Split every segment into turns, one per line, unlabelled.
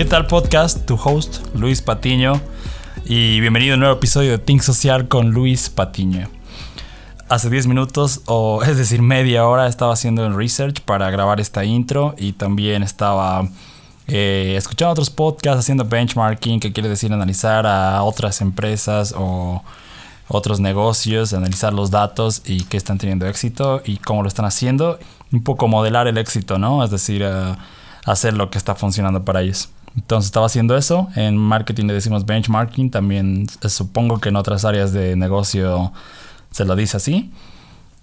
¿Qué tal podcast? Tu host, Luis Patiño. Y bienvenido a un nuevo episodio de Think Social con Luis Patiño. Hace 10 minutos, o es decir, media hora, estaba haciendo el research para grabar esta intro y también estaba eh, escuchando otros podcasts, haciendo benchmarking, que quiere decir analizar a otras empresas o otros negocios, analizar los datos y qué están teniendo éxito y cómo lo están haciendo. Un poco modelar el éxito, ¿no? Es decir, eh, hacer lo que está funcionando para ellos. Entonces estaba haciendo eso. En marketing le decimos benchmarking. También eh, supongo que en otras áreas de negocio se lo dice así.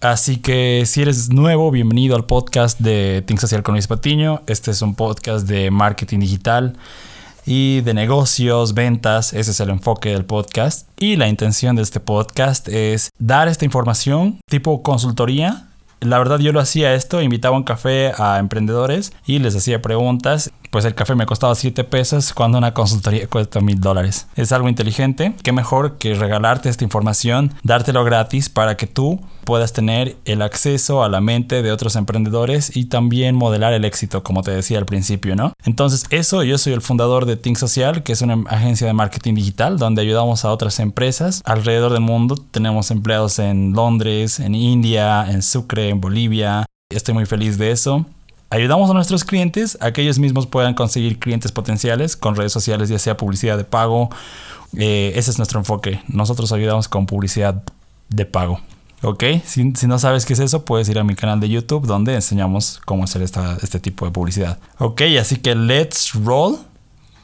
Así que si eres nuevo, bienvenido al podcast de Think Social con Luis Patiño. Este es un podcast de marketing digital y de negocios, ventas. Ese es el enfoque del podcast. Y la intención de este podcast es dar esta información tipo consultoría la verdad yo lo hacía esto, invitaba un café a emprendedores y les hacía preguntas. Pues el café me costaba 7 pesos cuando una consultoría cuesta mil dólares. Es algo inteligente. Qué mejor que regalarte esta información, dártelo gratis para que tú puedas tener el acceso a la mente de otros emprendedores y también modelar el éxito, como te decía al principio, ¿no? Entonces eso, yo soy el fundador de Think Social, que es una agencia de marketing digital donde ayudamos a otras empresas alrededor del mundo. Tenemos empleados en Londres, en India, en Sucre, en Bolivia. Estoy muy feliz de eso. Ayudamos a nuestros clientes a que ellos mismos puedan conseguir clientes potenciales con redes sociales, ya sea publicidad de pago. Eh, ese es nuestro enfoque. Nosotros ayudamos con publicidad de pago. Ok, si, no sabes qué es eso, puedes ir a mi canal de YouTube donde enseñamos cómo hacer este tipo de publicidad. Ok, así que let's roll.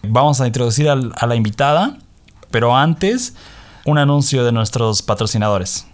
Vamos a introducir a la invitada, pero antes, un anuncio de nuestros patrocinadores.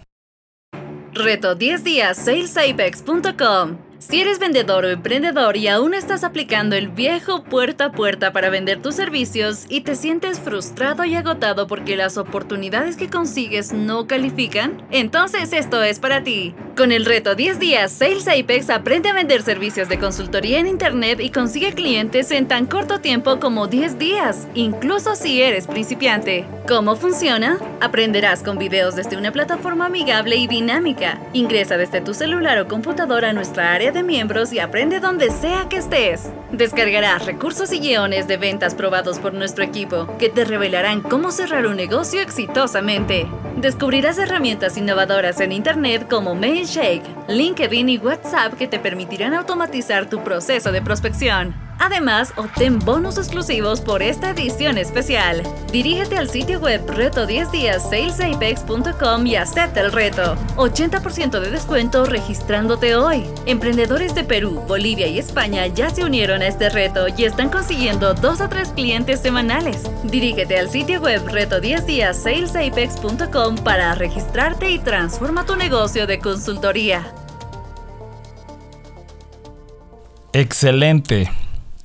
Reto 10 días salesapex.com si eres vendedor o emprendedor y aún estás aplicando el viejo puerta a puerta para vender tus servicios y te sientes frustrado y agotado porque las oportunidades que consigues no califican, entonces esto es para ti. Con el reto 10 días, Sales Apex aprende a vender servicios de consultoría en Internet y consigue clientes en tan corto tiempo como 10 días, incluso si eres principiante. ¿Cómo funciona? Aprenderás con videos desde una plataforma amigable y dinámica. Ingresa desde tu celular o computadora a nuestra área de miembros y aprende donde sea que estés. Descargarás recursos y guiones de ventas probados por nuestro equipo que te revelarán cómo cerrar un negocio exitosamente. Descubrirás herramientas innovadoras en Internet como Mailshake, LinkedIn y WhatsApp que te permitirán automatizar tu proceso de prospección. Además, obtén bonos exclusivos por esta edición especial. Dirígete al sitio web reto 10 días salesapex.com y acepta el reto. 80% de descuento registrándote hoy. Emprendedores de Perú, Bolivia y España ya se unieron a este reto y están consiguiendo 2 a 3 clientes semanales. Dirígete al sitio web reto 10 días salesapex.com para registrarte y transforma tu negocio de consultoría.
Excelente.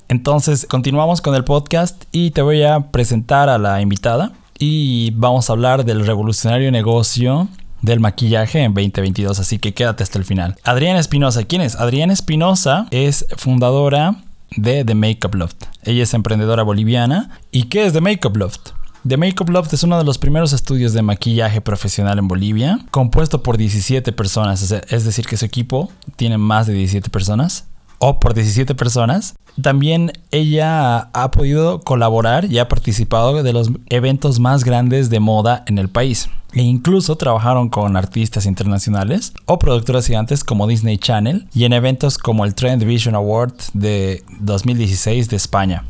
Entonces, continuamos con el podcast y te voy a presentar a la invitada y vamos a hablar del revolucionario negocio del maquillaje en 2022, así que quédate hasta el final. Adriana Espinosa, ¿quién es? Adriana Espinosa es fundadora de The Makeup Loft. Ella es emprendedora boliviana. ¿Y qué es The Makeup Loft? The Makeup Loft es uno de los primeros estudios de maquillaje profesional en Bolivia, compuesto por 17 personas, es decir, que su equipo tiene más de 17 personas o por 17 personas. También ella ha podido colaborar y ha participado de los eventos más grandes de moda en el país. E incluso trabajaron con artistas internacionales o productoras gigantes como Disney Channel y en eventos como el Trend Vision Award de 2016 de España.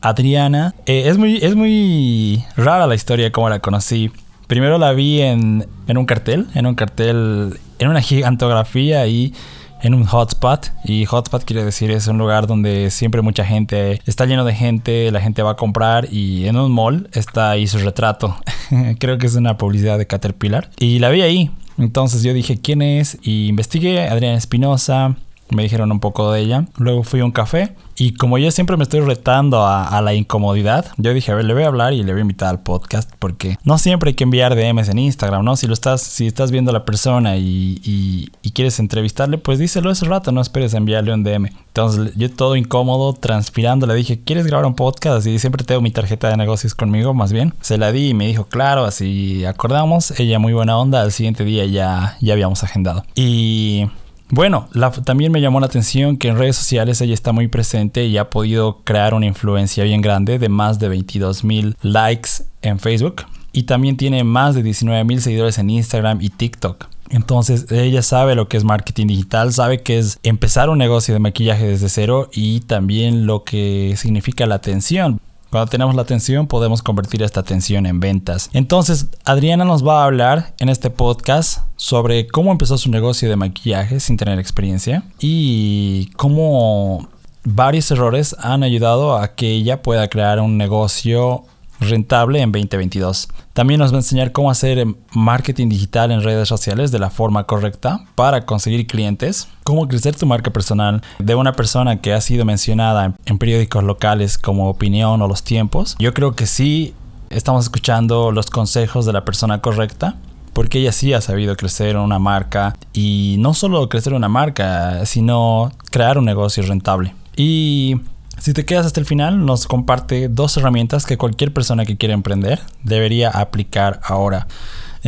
Adriana, eh, es, muy, es muy rara la historia como la conocí. Primero la vi en, en un cartel, en un cartel, en una gigantografía y en un hotspot. Y hotspot quiere decir es un lugar donde siempre mucha gente, está lleno de gente, la gente va a comprar y en un mall está ahí su retrato. Creo que es una publicidad de Caterpillar. Y la vi ahí. Entonces yo dije, ¿quién es? Y investigué, Adriana Espinosa, me dijeron un poco de ella. Luego fui a un café y como yo siempre me estoy retando a, la incomodidad, yo dije, a ver, le voy a hablar y le voy a invitar al podcast porque no siempre hay que enviar DMs en Instagram, ¿no? Si lo estás, si estás viendo a la persona y, quieres entrevistarle, pues díselo ese rato, no esperes enviarle un DM. Entonces yo todo incómodo, transpirando, le dije, ¿quieres grabar un podcast? Y siempre tengo mi tarjeta de negocios conmigo, más bien. Se la di y me dijo, claro, así acordamos. Ella muy buena onda, al siguiente día ya, ya habíamos agendado. Y Bueno, también me llamó la atención que en redes sociales ella está muy presente y ha podido crear una influencia bien grande de más de 22 mil likes en Facebook y también tiene más de 19 mil seguidores en Instagram y TikTok. Entonces ella sabe lo que es marketing digital, sabe que es empezar un negocio de maquillaje desde cero y también lo que significa la atención. Cuando tenemos la atención podemos convertir esta atención en ventas. Entonces Adriana nos va a hablar en este podcast sobre cómo empezó su negocio de maquillaje sin tener experiencia y cómo varios errores han ayudado a que ella pueda crear un negocio rentable en 2022. También nos va a enseñar cómo hacer marketing digital en redes sociales de la forma correcta para conseguir clientes, cómo crecer tu marca personal de una persona que ha sido mencionada en periódicos locales como Opinión o Los Tiempos. Yo creo que sí estamos escuchando los consejos de la persona correcta porque ella sí ha sabido crecer una marca y no solo crecer una marca, sino crear un negocio rentable. Y si te quedas hasta el final, nos comparte dos herramientas que cualquier persona que quiera emprender debería aplicar ahora.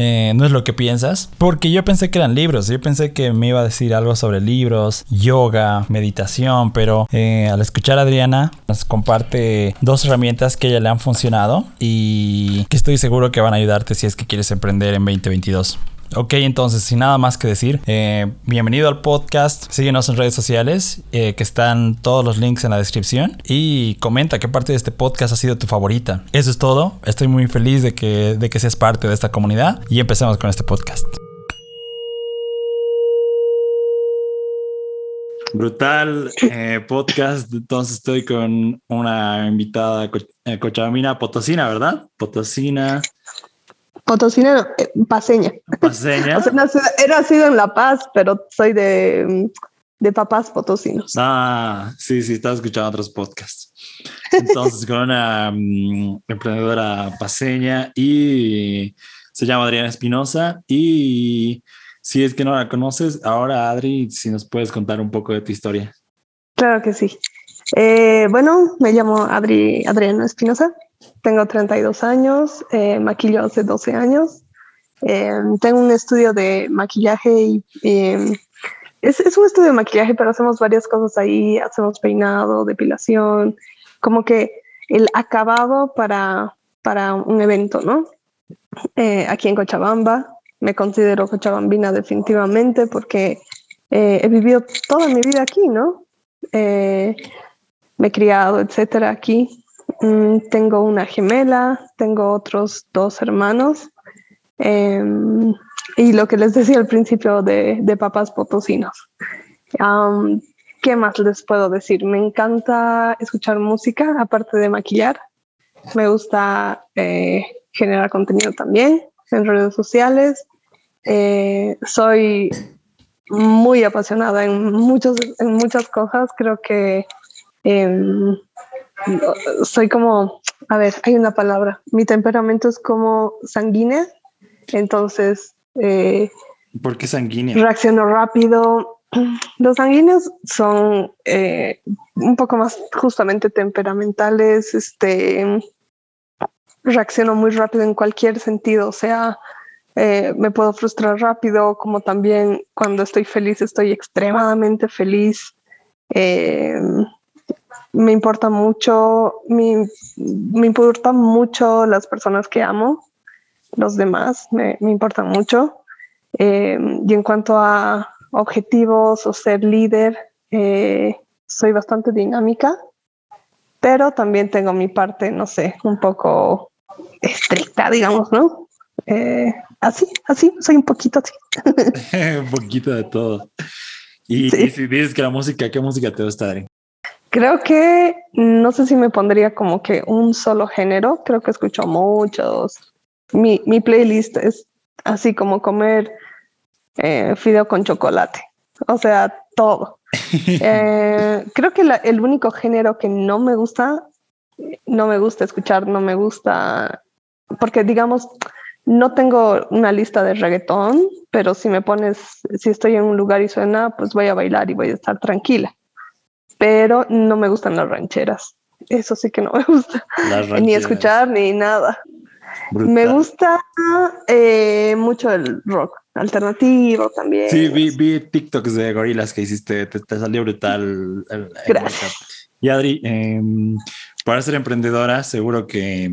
Eh, no es lo que piensas, porque yo pensé que eran libros, yo pensé que me iba a decir algo sobre libros, yoga, meditación, pero eh, al escuchar a Adriana nos comparte dos herramientas que a ella le han funcionado y que estoy seguro que van a ayudarte si es que quieres emprender en 2022. Ok, entonces, sin nada más que decir, eh, bienvenido al podcast. Síguenos en redes sociales, eh, que están todos los links en la descripción. Y comenta qué parte de este podcast ha sido tu favorita. Eso es todo. Estoy muy feliz de que, de que seas parte de esta comunidad. Y empecemos con este podcast. Brutal eh, podcast. Entonces estoy con una invitada cochabamina potosina, ¿verdad? Potosina.
Potosina, eh, paseña.
Paseña.
he nacido en La Paz, pero soy de, de papás potosinos.
Ah, sí, sí, estaba escuchando otros podcasts. Entonces, con una mm, emprendedora paseña y se llama Adriana Espinosa. Y si es que no la conoces, ahora Adri, si nos puedes contar un poco de tu historia.
Claro que sí. Eh, bueno, me llamo Adri, Adriana Espinosa. Tengo 32 años, eh, maquillo hace 12 años. Eh, tengo un estudio de maquillaje y, es, es, un estudio de maquillaje, pero hacemos varias cosas ahí. Hacemos peinado, depilación, como que el acabado para, para un evento, ¿no? Eh, aquí en Cochabamba. Me considero cochabambina definitivamente porque he vivido toda mi vida aquí, ¿no? me he criado, etcétera, aquí. Mm, tengo una gemela, tengo otros dos hermanos. Em, y lo que les decía al principio de, de papás potosinos. ¿Qué más les puedo decir? Me encanta escuchar música, aparte de maquillar. Me gusta eh, generar contenido también en redes sociales. Eh, soy muy apasionada en, muchos, en muchas cosas. Creo que em, soy como, a ver, hay una palabra, mi temperamento es como sanguínea, entonces... Eh,
¿Por qué sanguínea?
Reacciono rápido. Los sanguíneos son eh, un poco más justamente temperamentales, este, reacciono muy rápido en cualquier sentido, o sea, eh, me puedo frustrar rápido, como también cuando estoy feliz estoy extremadamente feliz. Eh, me importa mucho, me, me importan mucho las personas que amo, los demás me, me importan mucho. Eh, y en cuanto a objetivos o ser líder, eh, soy bastante dinámica, pero también tengo mi parte, no sé, un poco estricta, digamos, ¿no? Eh, así, así, soy un poquito así.
un poquito de todo. Y, si dices que la música, ¿qué música te gusta, Adri?
Creo que no sé si me pondría como que un solo género. Creo que escucho muchos. Mi, mi playlist es así como comer eh, fideo con chocolate. O sea, todo. eh, creo que la, el único género que no me gusta, no me gusta escuchar, no me gusta, porque digamos, no tengo una lista de reggaetón, pero si me pones, si estoy en un lugar y suena, pues voy a bailar y voy a estar tranquila pero no me gustan las rancheras. Eso sí que no me gusta. Ni escuchar ni nada. Me gusta eh, mucho el rock alternativo también.
Sí, vi, vi TikToks de gorilas que hiciste, te, salió brutal. El,
Gracias.
y Adri, em, para ser emprendedora, seguro que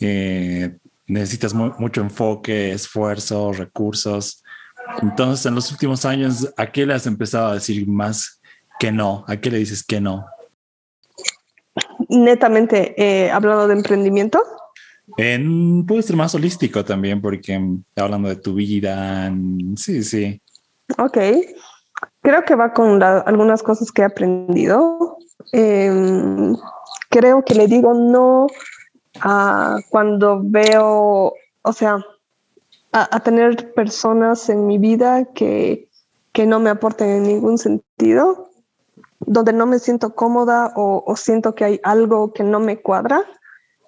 eh, necesitas mucho enfoque, esfuerzo, recursos. Entonces, en los últimos años, ¿a qué le has empezado a decir más que no? ¿A qué le dices que no?
Netamente, eh, hablando de emprendimiento.
En, puede ser más holístico también, porque hablando de tu vida, sí, sí.
Ok, creo que va con algunas cosas que he aprendido. Em, creo que le digo no a cuando veo, o sea, a, tener personas en mi vida que, que no me aporten en ningún sentido, donde no me siento cómoda o siento que hay algo que no me cuadra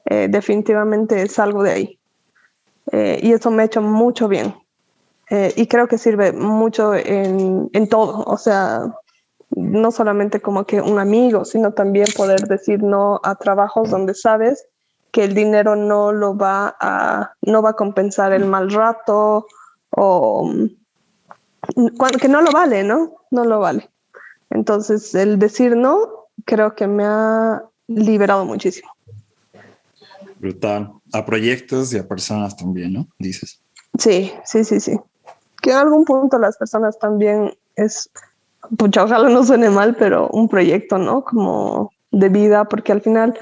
eh, definitivamente salgo de ahí. Eh, y eso me ha hecho mucho bien. Eh, y creo que sirve mucho en, en, todo, o sea, no solamente como que un amigo, sino también poder decir no a trabajos donde sabes que el dinero no lo va a, no va a compensar el mal rato o que no lo vale, ¿no? No lo vale. Entonces, el decir no, creo que me ha liberado muchísimo.
Brutal. A proyectos y a personas también, ¿no? Dices.
Sí, sí, sí, sí. Que en algún punto las personas también es, pucha, ojalá no suene mal, pero un proyecto, ¿no? Como de vida, porque al final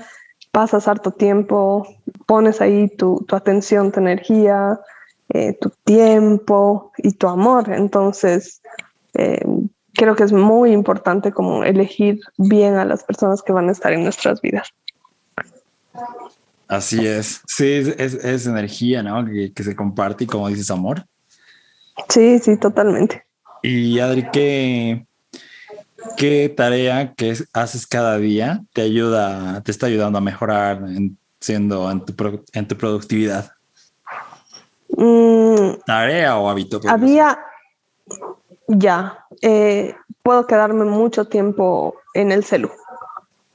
pasas harto tiempo, pones ahí tu, tu atención, tu energía, eh, tu tiempo y tu amor. Entonces, eh, creo que es muy importante como elegir bien a las personas que van a estar en nuestras vidas.
Así es. Sí, es, energía, ¿no? Que, se comparte y como dices, amor.
Sí, sí, totalmente.
Y Adri, ¿qué, qué tarea que haces cada día te ayuda, te está ayudando a mejorar en, siendo en tu, en tu productividad?
Mm,
¿Tarea o hábito?
Había, ya, eh, puedo quedarme mucho tiempo en el celu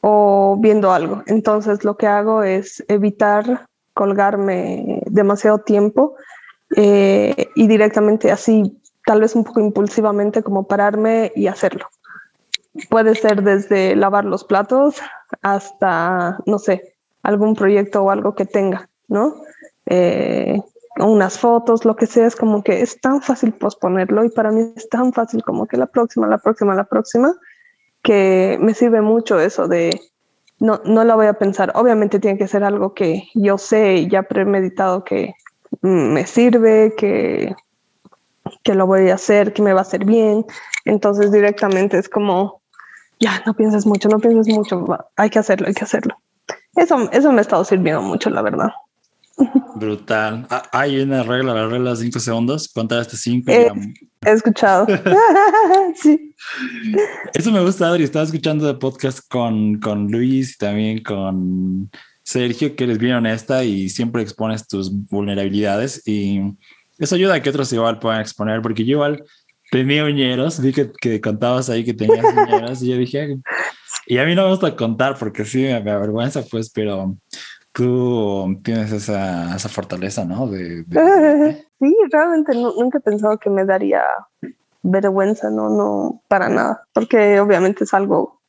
o viendo algo. Entonces lo que hago es evitar colgarme demasiado tiempo eh, y directamente así, tal vez un poco impulsivamente, como pararme y hacerlo. Puede ser desde lavar los platos hasta, no sé, algún proyecto o algo que tenga, ¿no? Eh, unas fotos, lo que sea, es como que es tan fácil posponerlo y para mí es tan fácil como que la próxima, la próxima, la próxima que me sirve mucho eso de no, no la voy a pensar. Obviamente tiene que ser algo que yo sé y ya premeditado que me sirve, que, que lo voy a hacer, que me va a hacer bien. Entonces directamente es como, ya, no pienses mucho, no pienses mucho, hay que hacerlo, hay que hacerlo. Eso, eso me ha estado sirviendo mucho, la verdad.
Brutal. Ah, hay una regla, la regla de 5 segundos. Contar hasta 5.
Eh, he escuchado. sí.
Eso me gusta, Adri. Estaba escuchando de podcast con, con Luis y también con Sergio, que eres bien honesta y siempre expones tus vulnerabilidades. Y eso ayuda a que otros igual puedan exponer, porque yo igual tenía uñeros. Vi que, que contabas ahí que tenías uñeros y yo dije, y a mí no me gusta contar porque sí me avergüenza, pues, pero tú tienes esa, esa fortaleza, ¿no? De,
Sí, realmente nunca he pensado que me daría vergüenza, no, no, para nada, porque obviamente es algo,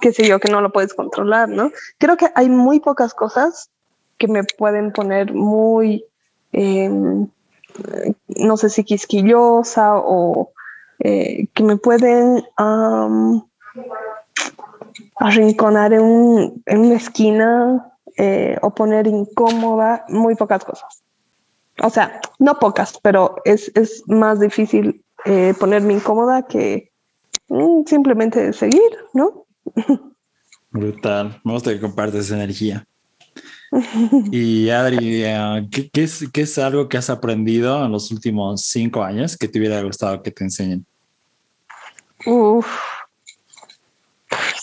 qué sé yo, que no lo puedes controlar, ¿no? Creo que hay muy pocas cosas que me pueden poner muy, em, no sé si quisquillosa o eh, que me pueden arrinconar en, en una esquina eh, o poner incómoda muy pocas cosas. O sea, no pocas, pero es, es más difícil eh, ponerme incómoda que mm, simplemente seguir, ¿no?
Brutal. Me gusta que compartes energía. Y Adri, eh, ¿qué, qué, es, ¿qué, es, algo que has aprendido en los últimos cinco años que te hubiera gustado que te enseñen?
Uf,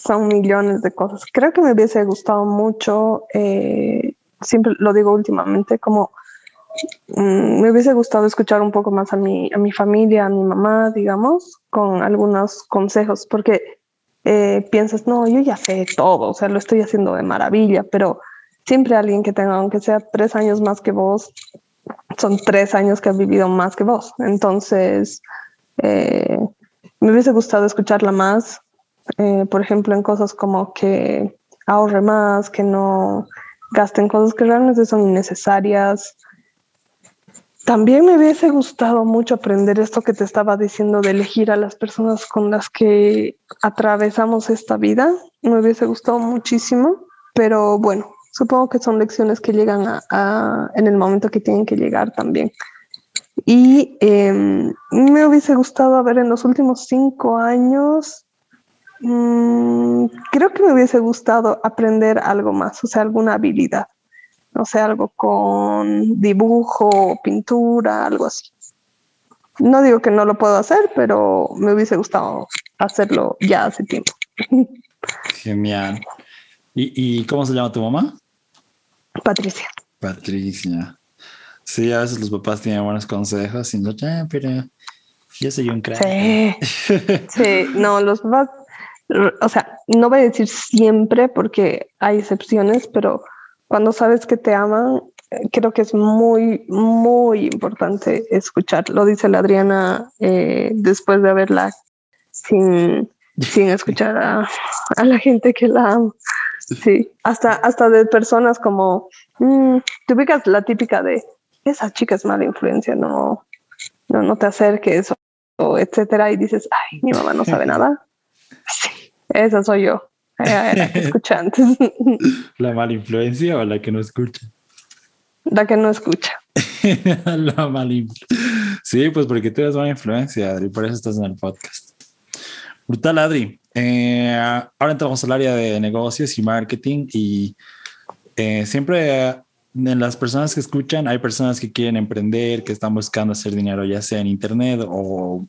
son millones de cosas. Creo que me hubiese gustado mucho, eh, siempre lo digo últimamente, como mm, me hubiese gustado escuchar un poco más a mi, a mi familia, a mi mamá, digamos, con algunos consejos, porque eh, piensas, no, yo ya sé todo, o sea, lo estoy haciendo de maravilla, pero siempre alguien que tenga, aunque sea tres años más que vos, son tres años que ha vivido más que vos. Entonces, eh, me hubiese gustado escucharla más, eh, por ejemplo, en cosas como que ahorre más, que no gasten cosas que realmente son innecesarias. También me hubiese gustado mucho aprender esto que te estaba diciendo de elegir a las personas con las que atravesamos esta vida. Me hubiese gustado muchísimo, pero bueno, supongo que son lecciones que llegan a, en el momento que tienen que llegar también. Y em, me hubiese gustado ver en los últimos cinco años Mm, creo que me hubiese gustado aprender algo más, o sea, alguna habilidad, no sé, algo con dibujo, pintura, algo así. No digo que no lo puedo hacer, pero me hubiese gustado hacerlo ya hace tiempo.
Genial. ¿Y, cómo se llama tu mamá?
Patricia.
Patricia. Sí, a veces los papás tienen buenos consejos, y no, pero yo soy un crack.
Sí. sí, no, los papás o sea, no voy a decir siempre porque hay excepciones, pero cuando sabes que te aman, eh, creo que es muy, muy importante escuchar. Lo dice la Adriana eh, después de haberla sin, sin escuchar a, la gente que la ama. Sí, hasta, hasta de personas como, mm, te ubicas la típica de, esa chica es mala influencia, no, no, no te acerques, o, etcétera, y dices, ay, mi mamá no sabe nada. Sí, esa soy yo, la que escucha antes.
¿La mala influencia o la que no escucha?
La que no escucha.
la mala Sí, pues porque tú eres mala influencia, Adri, por eso estás en el podcast. Brutal, Adri. Eh, ahora entramos al área de negocios y marketing y eh, siempre en las personas que escuchan hay personas que quieren emprender, que están buscando hacer dinero ya sea en internet o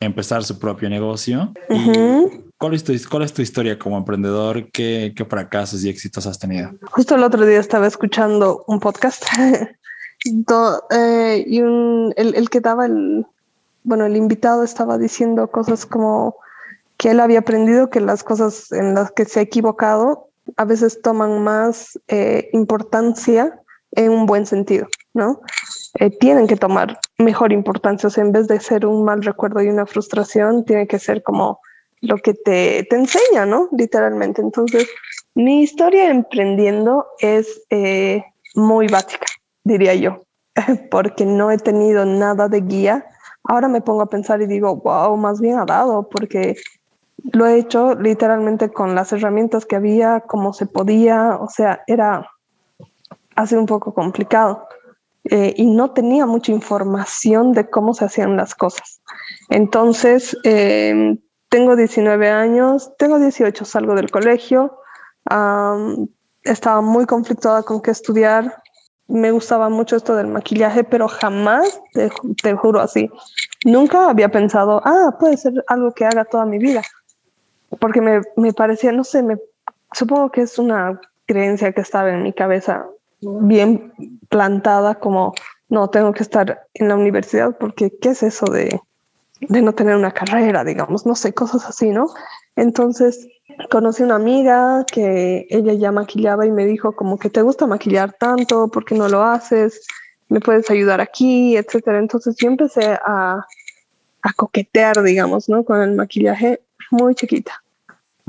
empezar su propio negocio. ¿Cuál es, tu, ¿Cuál es tu historia como emprendedor? ¿Qué, ¿Qué fracasos y éxitos has tenido?
Justo el otro día estaba escuchando un podcast eh, y un, el, el, que daba el, bueno, el invitado estaba diciendo cosas como que él había aprendido que las cosas en las que se ha equivocado a veces toman más eh, importancia en un buen sentido, ¿no? Eh, tienen que tomar mejor importancia, o sea, en vez de ser un mal recuerdo y una frustración, tiene que ser como lo que te, te enseña, ¿no? Literalmente. Entonces, mi historia emprendiendo es eh, muy básica, diría yo, porque no he tenido nada de guía. Ahora me pongo a pensar y digo, wow, más bien ha dado, porque lo he hecho literalmente con las herramientas que había, como se podía, o sea, era hace un poco complicado. Eh, y no tenía mucha información de cómo se hacían las cosas. Entonces, eh, tengo 19 años, tengo 18, salgo del colegio, estaba muy conflictuada con qué estudiar, me gustaba mucho esto del maquillaje, pero jamás, te, juro así, nunca había pensado, ah, puede ser algo que haga toda mi vida, porque me, me parecía, no sé, me, supongo que es una creencia que estaba en mi cabeza bien plantada como, no, tengo que estar en la universidad porque ¿qué es eso de de no tener una carrera, digamos, no sé, cosas así, ¿no? Entonces conocí una amiga que ella ya maquillaba y me dijo como que te gusta maquillar tanto, ¿por qué no lo haces? ¿Me puedes ayudar aquí? Etcétera. Entonces yo empecé a, a coquetear, digamos, ¿no? Con el maquillaje muy chiquita.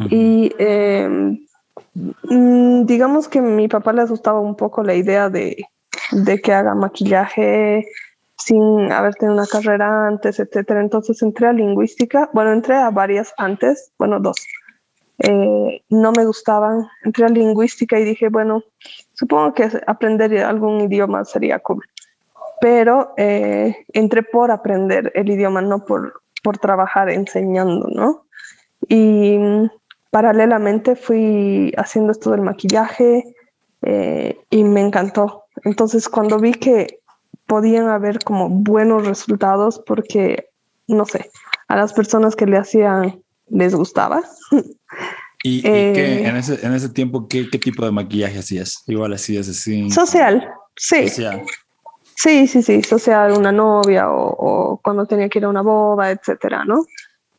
Y em, mm, digamos que a mi papá le asustaba un poco la idea de, de que haga maquillaje sin haber tenido una carrera antes, etcétera. Entonces entré a lingüística, bueno, entré a varias antes, bueno, dos. Eh, no me gustaban, entré a lingüística y dije, bueno, supongo que aprender algún idioma sería cool. Pero eh, entré por aprender el idioma, no por, por trabajar enseñando, ¿no? Y paralelamente fui haciendo esto del maquillaje eh, y me encantó. Entonces, cuando vi que podían haber como buenos resultados porque, no sé, a las personas que le hacían les gustaba.
¿Y, qué, eh, en, ese, en ese tiempo qué, qué, tipo de maquillaje hacías? Igual hacías así.
Social, sí. Social. Sí, sí, sí, social, una novia o, o, cuando tenía que ir a una boda, etcétera, ¿no?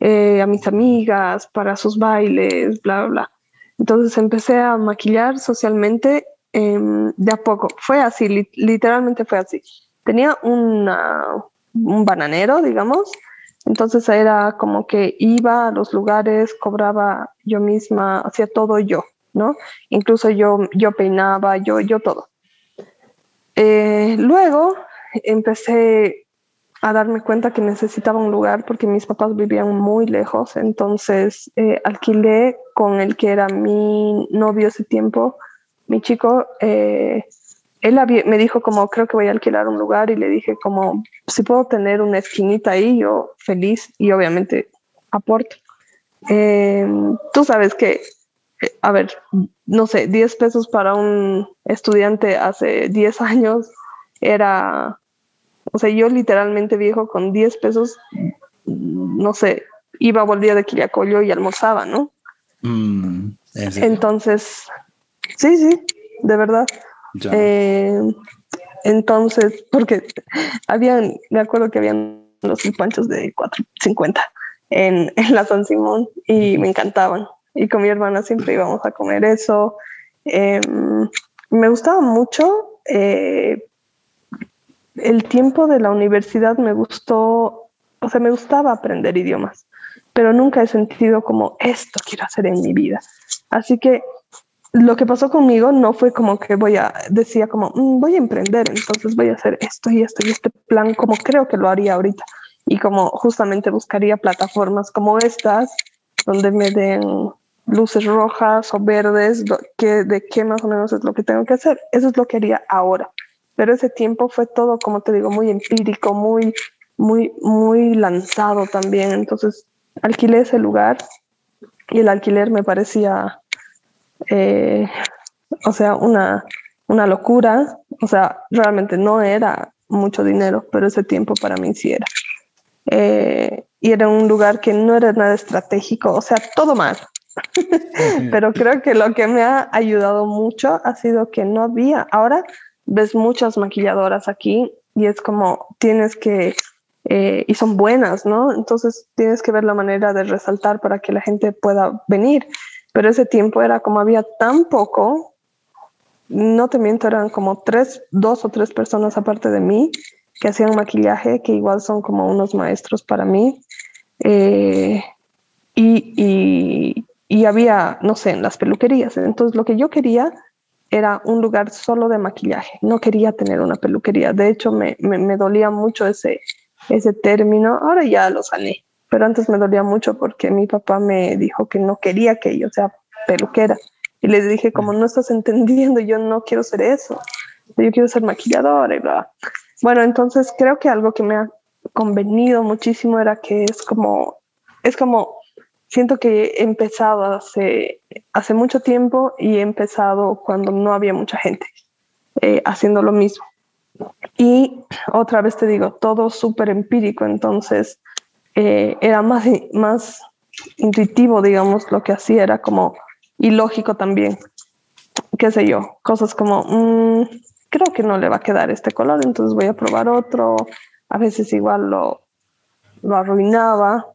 Eh, a mis amigas para sus bailes, bla, bla. Entonces empecé a maquillar socialmente em, de a poco. Fue así, literalmente fue así. Tenía una, un bananero, digamos. Entonces era como que iba a los lugares, cobraba yo misma, hacía todo yo, ¿no? Incluso yo, yo peinaba, yo, yo todo. Eh, luego empecé a darme cuenta que necesitaba un lugar porque mis papás vivían muy lejos, entonces eh, alquilé con el que era mi novio ese tiempo, mi chico, eh, él me dijo como creo que voy a alquilar un lugar y le dije como si puedo tener una esquinita ahí, yo feliz y obviamente aporto. Em, tú sabes que, eh, a ver, no sé, 10 pesos para un estudiante hace 10 años era o sea, yo literalmente viejo con 10 pesos, no sé, iba, volvía de Quiliacollo y almorzaba, ¿no? Mm, entonces, sí, sí, de verdad. Eh, entonces, porque habían, me acuerdo que habían los panchos de 4.50 en, en la San Simón y me encantaban. Y con mi hermana siempre íbamos a comer eso. Em, me gustaba mucho eh, el tiempo de la universidad me gustó, o sea, me gustaba aprender idiomas, pero nunca he sentido como esto quiero hacer en mi vida. Así que lo que pasó conmigo no fue como que voy a, decía como, mm, voy a emprender, entonces voy a hacer esto y esto y este plan como creo que lo haría ahorita. Y como justamente buscaría plataformas como estas, donde me den luces rojas o verdes, que, de qué más o menos es lo que tengo que hacer. Eso es lo que haría ahora pero ese tiempo fue todo, como te digo, muy empírico, muy, muy, muy lanzado también. Entonces alquilé ese lugar y el alquiler me parecía, eh, o sea, una, una locura. O sea, realmente no era mucho dinero, pero ese tiempo para mí sí era. Eh, y era un lugar que no era nada estratégico, o sea, todo mal. pero creo que lo que me ha ayudado mucho ha sido que no había, ahora ves muchas maquilladoras aquí y es como tienes que, eh, y son buenas, ¿no? Entonces tienes que ver la manera de resaltar para que la gente pueda venir. Pero ese tiempo era como había tan poco, no te miento, eran como tres, dos o tres personas aparte de mí que hacían maquillaje, que igual son como unos maestros para mí. Eh, y, y, y había, no sé, en las peluquerías. Entonces lo que yo quería era un lugar solo de maquillaje. No quería tener una peluquería. De hecho, me, me, dolía mucho ese, ese término. Ahora ya lo sané, pero antes me dolía mucho porque mi papá me dijo que no quería que yo sea peluquera. Y le dije, como no estás entendiendo, yo no quiero ser eso. Yo quiero ser maquilladora y bla. Bueno, entonces creo que algo que me ha convenido muchísimo era que es como, es como siento que he empezado hace, hace mucho tiempo y he empezado cuando no había mucha gente eh, haciendo lo mismo. Y otra vez te digo, todo súper empírico, entonces eh, era más, más intuitivo, digamos, lo que hacía era como ilógico también, qué sé yo, cosas como, mm, creo que no le va a quedar este color, entonces voy a probar otro, a veces igual lo, lo arruinaba,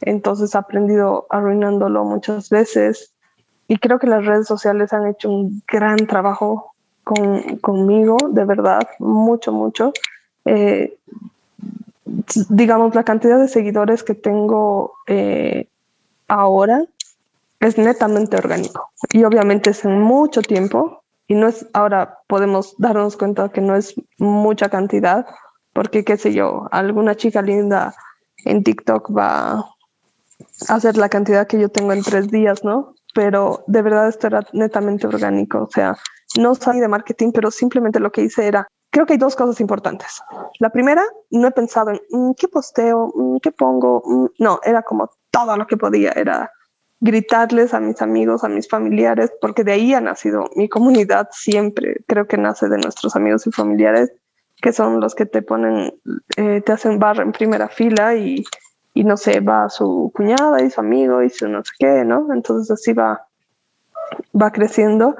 entonces he aprendido arruinándolo muchas veces. Y creo que las redes sociales han hecho un gran trabajo con, conmigo, de verdad, mucho, mucho. Eh, digamos, la cantidad de seguidores que tengo eh, ahora es netamente orgánico. Y obviamente es en mucho tiempo. Y no es ahora podemos darnos cuenta que no es mucha cantidad porque qué sé yo, alguna chica linda en TikTok va hacer la cantidad que yo tengo en tres días, ¿no? Pero de verdad esto era netamente orgánico, o sea, no salí de marketing, pero simplemente lo que hice era, creo que hay dos cosas importantes. La primera, no he pensado en mm, qué posteo, mm, qué pongo, mm", no, era como todo lo que podía, era gritarles a mis amigos, a mis familiares, porque de ahí ha nacido mi comunidad siempre, creo que nace de nuestros amigos y familiares, que son los que te ponen, eh, te hacen barra en primera fila y y no sé, va su cuñada y su amigo y su no sé qué, ¿no? Entonces así va, va creciendo.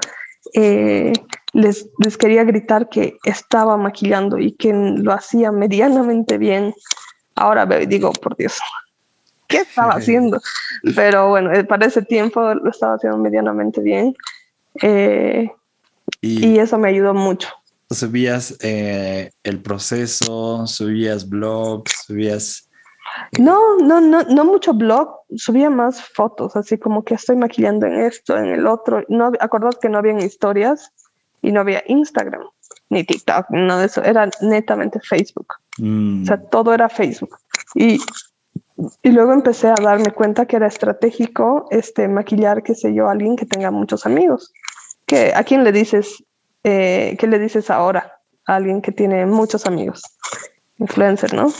Eh, les, les quería gritar que estaba maquillando y que lo hacía medianamente bien. Ahora digo, por Dios, ¿qué estaba haciendo? Pero bueno, eh, para ese tiempo lo estaba haciendo medianamente bien. Eh, Y, eso me ayudó mucho.
¿Subías eh, el proceso? ¿Subías blogs? ¿Subías...?
No, no, no, no mucho blog, subía más fotos, así como que estoy maquillando en esto, en el otro. No, acordás que no habían historias y no había Instagram, ni TikTok, nada de eso, era netamente Facebook.
Mm.
O sea, todo era Facebook. Y, y luego empecé a darme cuenta que era estratégico este, maquillar, qué sé yo, a alguien que tenga muchos amigos. Que, ¿A quién le dices, eh, qué le dices ahora? A alguien que tiene muchos amigos. Influencer, ¿no?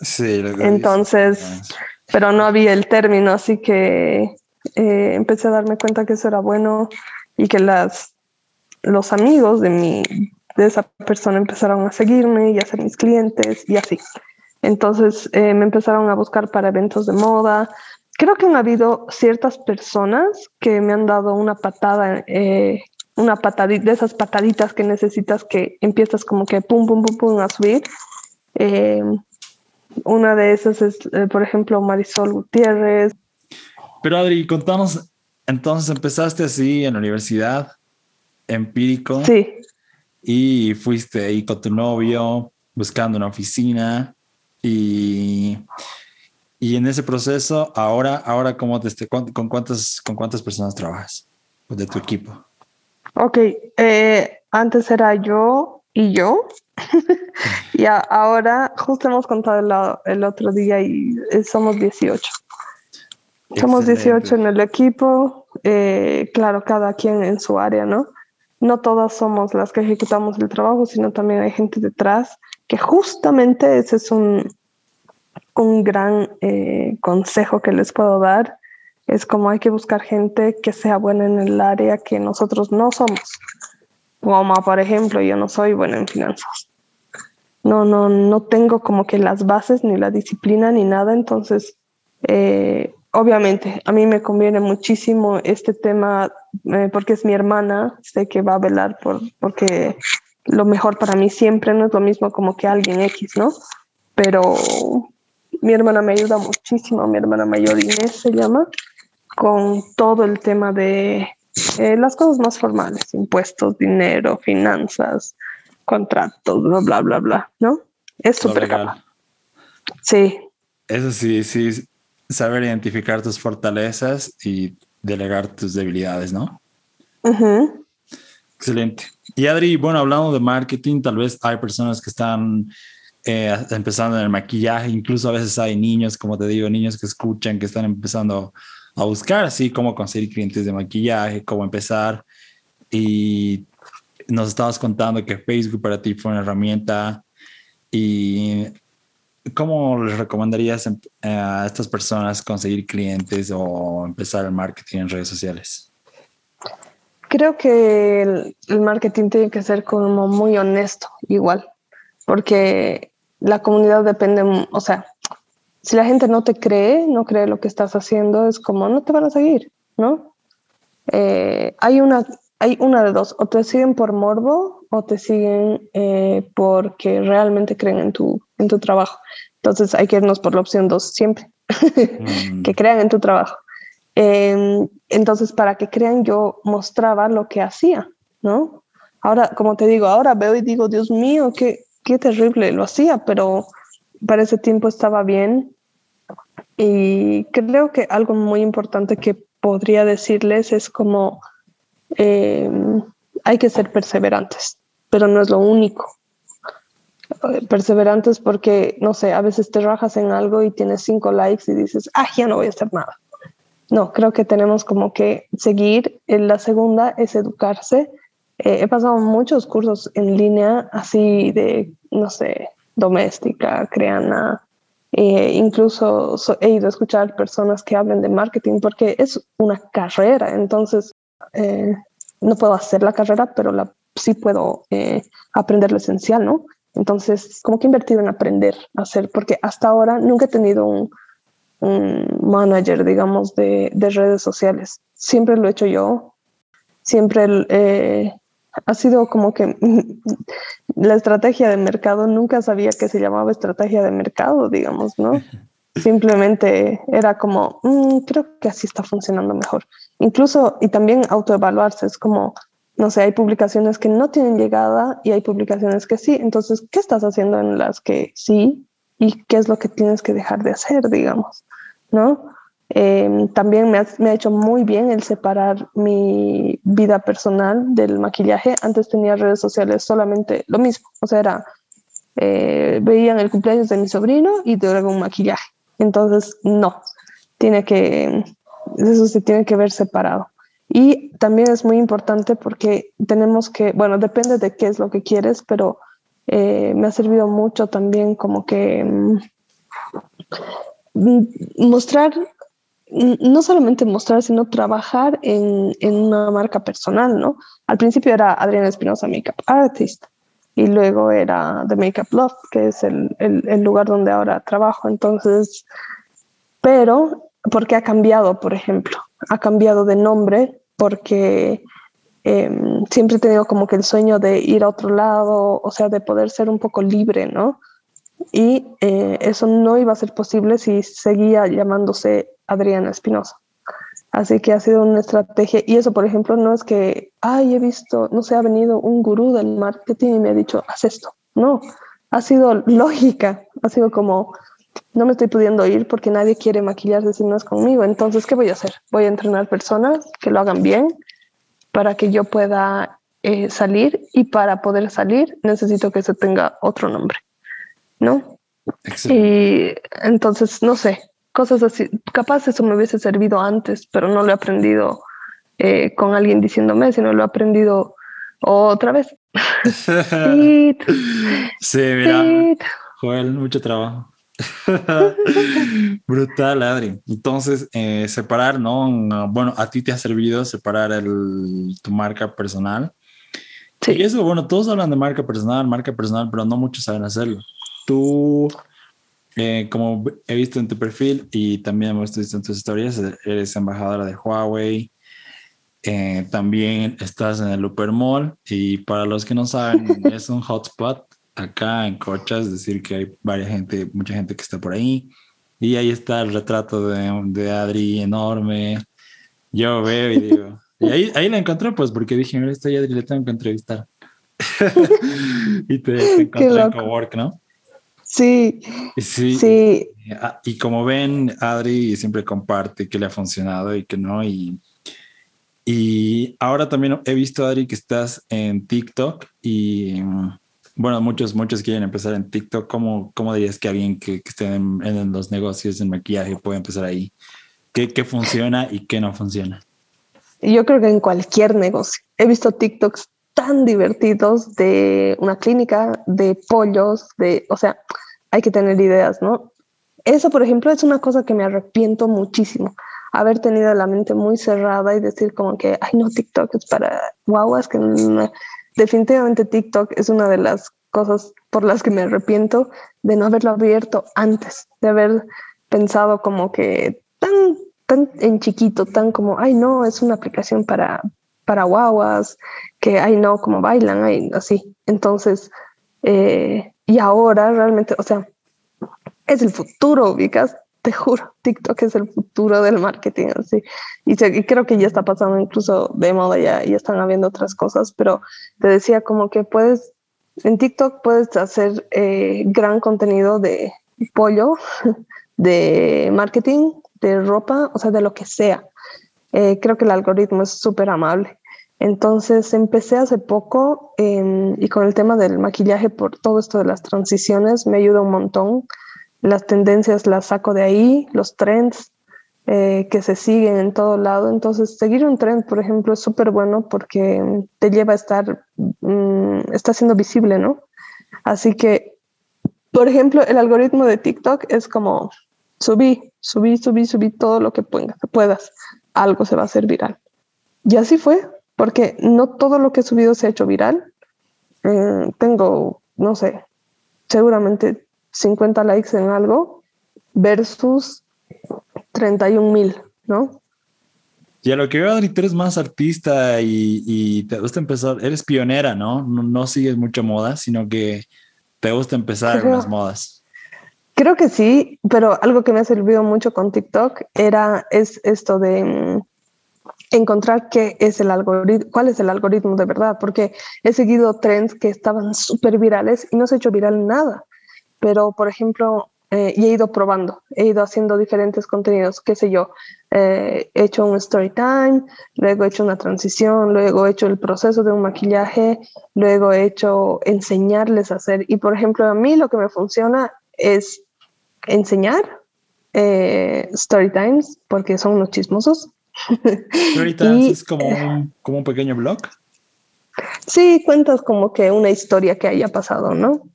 Sí.
Entonces, pero no había el término, así que eh, empecé a darme cuenta que eso era bueno y que las, los amigos de, mi, de esa persona empezaron a seguirme y a ser mis clientes y así. Entonces eh, me empezaron a buscar para eventos de moda. Creo que han habido ciertas personas que me han dado una patada, eh, una patadita, de esas pataditas que necesitas que empiezas como que pum, pum, pum, pum a subir. Eh, una de esas es, por ejemplo, Marisol Gutiérrez.
Pero Adri, contanos, entonces empezaste así en la universidad, empírico.
Sí.
Y fuiste ahí con tu novio buscando una oficina y, y en ese proceso, ahora, ahora ¿cómo te, con, cuántas, ¿con cuántas personas trabajas de tu equipo?
Ok, eh, antes era yo y yo. y ahora, justo hemos contado el, el otro día y eh, somos 18. Somos 18 en el equipo, eh, claro, cada quien en su área, ¿no? No todas somos las que ejecutamos el trabajo, sino también hay gente detrás que justamente ese es un, un gran eh, consejo que les puedo dar. Es como hay que buscar gente que sea buena en el área que nosotros no somos. Como por ejemplo, yo no soy buena en finanzas. No, no, no tengo como que las bases, ni la disciplina, ni nada. Entonces, eh, obviamente, a mí me conviene muchísimo este tema eh, porque es mi hermana. Sé que va a velar por, porque lo mejor para mí siempre no es lo mismo como que alguien X, ¿no? Pero mi hermana me ayuda muchísimo, mi hermana mayor Inés se llama, con todo el tema de eh, las cosas más formales, impuestos, dinero, finanzas, contratos, bla, bla, bla, bla, ¿no? Es súper Sí.
Eso sí, sí, saber identificar tus fortalezas y delegar tus debilidades, ¿no? Excelente. Y Adri, bueno, hablando de marketing, tal vez hay personas que están eh, empezando en el maquillaje, incluso a veces hay niños, como te digo, niños que escuchan, que están empezando a buscar así cómo conseguir clientes de maquillaje, cómo empezar. Y nos estabas contando que Facebook para ti fue una herramienta y ¿cómo les recomendarías em, a estas personas conseguir clientes o empezar el marketing en redes sociales?
Creo que el, marketing tiene que ser como muy honesto, igual, porque la comunidad depende, o sea, si la gente no te cree, no cree lo que estás haciendo, es como no te van a seguir, ¿no? Eh, hay, una, hay una de dos, o te siguen por morbo o te siguen eh, porque realmente creen en tu, en tu trabajo. Entonces hay que irnos por la opción dos siempre, mm. que crean en tu trabajo. Em, entonces, para que crean, yo mostraba lo que hacía, ¿no? Ahora, como te digo, ahora veo y digo, Dios mío, qué, qué terrible lo hacía, pero para ese tiempo estaba bien. Y creo que algo muy importante que podría decirles es como em, hay que ser perseverantes, pero no es lo único. Perseverantes porque, no sé, a veces te rajas en algo y tienes cinco likes y dices, ah, ya no voy a hacer nada. No, creo que tenemos como que seguir. La segunda es educarse. Eh, he pasado muchos cursos en línea, así de, no sé, doméstica, creana. Eh, incluso he ido a escuchar personas que hablen de marketing porque es una carrera. Entonces, eh, no puedo hacer la carrera, pero la, sí puedo aprender lo esencial, ¿no? Entonces, como que he invertido en aprender a hacer, porque hasta ahora nunca he tenido un, un manager, digamos, de, de, redes sociales. Siempre lo he hecho yo. Siempre eh, ha sido como que la estrategia de mercado, nunca sabía que se llamaba estrategia de mercado, digamos, ¿no? Simplemente era como, mm, creo que así está funcionando mejor. Incluso, y también autoevaluarse, es como, no sé, hay publicaciones que no tienen llegada y hay publicaciones que sí. Entonces, ¿qué estás haciendo en las que sí y qué es lo que tienes que dejar de hacer, digamos? ¿No? Em, también me ha, me ha, hecho muy bien el separar mi vida personal del maquillaje. Antes tenía redes sociales solamente lo mismo, o sea, era, eh, veían el cumpleaños de mi sobrino y luego un maquillaje. Entonces, no, tiene que, eso se tiene que ver separado. Y también es muy importante porque tenemos que, bueno, depende de qué es lo que quieres, pero eh, me ha servido mucho también como que mm, mostrar no solamente mostrar, sino trabajar en, en, una marca personal, ¿no? Al principio era Adriana Espinosa Makeup Artist y luego era The Makeup Love, que es el, el, el, lugar donde ahora trabajo. Entonces, pero, ¿por qué ha cambiado, por ejemplo? Ha cambiado de nombre porque eh, siempre he tenido como que el sueño de ir a otro lado, o sea, de poder ser un poco libre, ¿no? Y eh, eso no iba a ser posible si seguía llamándose Adriana Espinosa. Así que ha sido una estrategia. Y eso, por ejemplo, no es que, ay, he visto, no sé, ha venido un gurú del marketing y me ha dicho, haz esto. No, ha sido lógica. Ha sido como, no me estoy pudiendo ir porque nadie quiere maquillarse si no es conmigo. Entonces, ¿qué voy a hacer? Voy a entrenar personas que lo hagan bien para que yo pueda eh, salir y para poder salir necesito que se tenga otro nombre, ¿no? Y entonces, no sé, cosas así. Capaz eso me hubiese servido antes, pero no lo he aprendido eh, con alguien diciéndome, sino lo he aprendido otra vez.
sí, mira, Joel, mucho trabajo. Brutal, Adri. Entonces, eh, separar, ¿no? Bueno, a ti te ha servido separar el, tu marca personal. Sí. Y eso, bueno, todos hablan de marca personal, marca personal, pero no muchos saben hacerlo. Tú eh, como he visto en tu perfil y también hemos visto en tus historias, eres embajadora de Huawei. Eh, también estás en el Upper Mall y para los que no saben, es un hotspot acá en Cocha, es decir, que hay varias gente, mucha gente que está por ahí. Y ahí está el retrato de, de Adri enorme. Yo veo y digo, y ahí, ahí la encontré, pues, porque dije, mira, esta Adri le tengo que entrevistar. y te, te encontré en Cowork, ¿no?
Sí.
Sí. sí. Ah, y como ven, Adri siempre comparte que le ha funcionado y que no. Y, y ahora también he visto, Adri, que estás en TikTok y bueno, muchos, muchos quieren empezar en TikTok. ¿Cómo, cómo dirías que alguien que, que esté en, los negocios en maquillaje puede empezar ahí? ¿Qué, ¿Qué funciona y qué no funciona?
Yo creo que en cualquier negocio. He visto TikToks tan divertidos de una clínica, de pollos, de, o sea, hay que tener ideas, ¿no? Eso, por ejemplo, es una cosa que me arrepiento muchísimo, haber tenido la mente muy cerrada y decir como que, ay, no, TikTok es para guaguas, que. Definitivamente TikTok es una de las cosas por las que me arrepiento de no haberlo abierto antes, de haber pensado como que tan, tan en chiquito, tan como, ay, no, es una aplicación para, para guaguas, que, ay, no, como bailan, ay, así. Entonces, eh, y ahora realmente, o sea, es el futuro, ubicas, te juro, TikTok es el futuro del marketing, así. Y, creo que ya está pasando incluso de moda, ya, ya están habiendo otras cosas, pero te decía como que puedes, en TikTok puedes hacer eh, gran contenido de pollo, de marketing, de ropa, o sea, de lo que sea. Eh, creo que el algoritmo es súper amable. Entonces empecé hace poco y con el tema del maquillaje por todo esto de las transiciones me ayuda un montón. Las tendencias las saco de ahí, los trends eh, que se siguen en todo lado. Entonces seguir un trend, por ejemplo, es súper bueno porque te lleva a estar, mm, está siendo visible, ¿no? Así que, por ejemplo, el algoritmo de TikTok es como subí, subí, subí, subí todo lo que puedas. Algo se va a hacer viral. Y así fue porque no todo lo que he subido se ha hecho viral. Eh, tengo, no sé, seguramente 50 likes en algo versus 31 mil, ¿no?
Y a lo que veo, Adri, tú eres más artista y, te gusta empezar, eres pionera, ¿no? ¿no? sigues mucha moda, sino que te gusta empezar con las modas.
Creo que sí, pero algo que me ha servido mucho con TikTok era es esto de encontrar qué es el algoritmo, cuál es el algoritmo de verdad, porque he seguido trends que estaban súper virales y no se ha hecho viral nada. Pero, por ejemplo, eh, y he ido probando, he ido haciendo diferentes contenidos, qué sé yo, eh, he hecho un story time, luego he hecho una transición, luego he hecho el proceso de un maquillaje, luego he hecho enseñarles a hacer, y por ejemplo, a mí lo que me funciona es enseñar eh, story times, porque son unos chismosos.
Story times es como un, como un pequeño blog.
Sí, cuentas como que una historia que haya pasado, ¿no?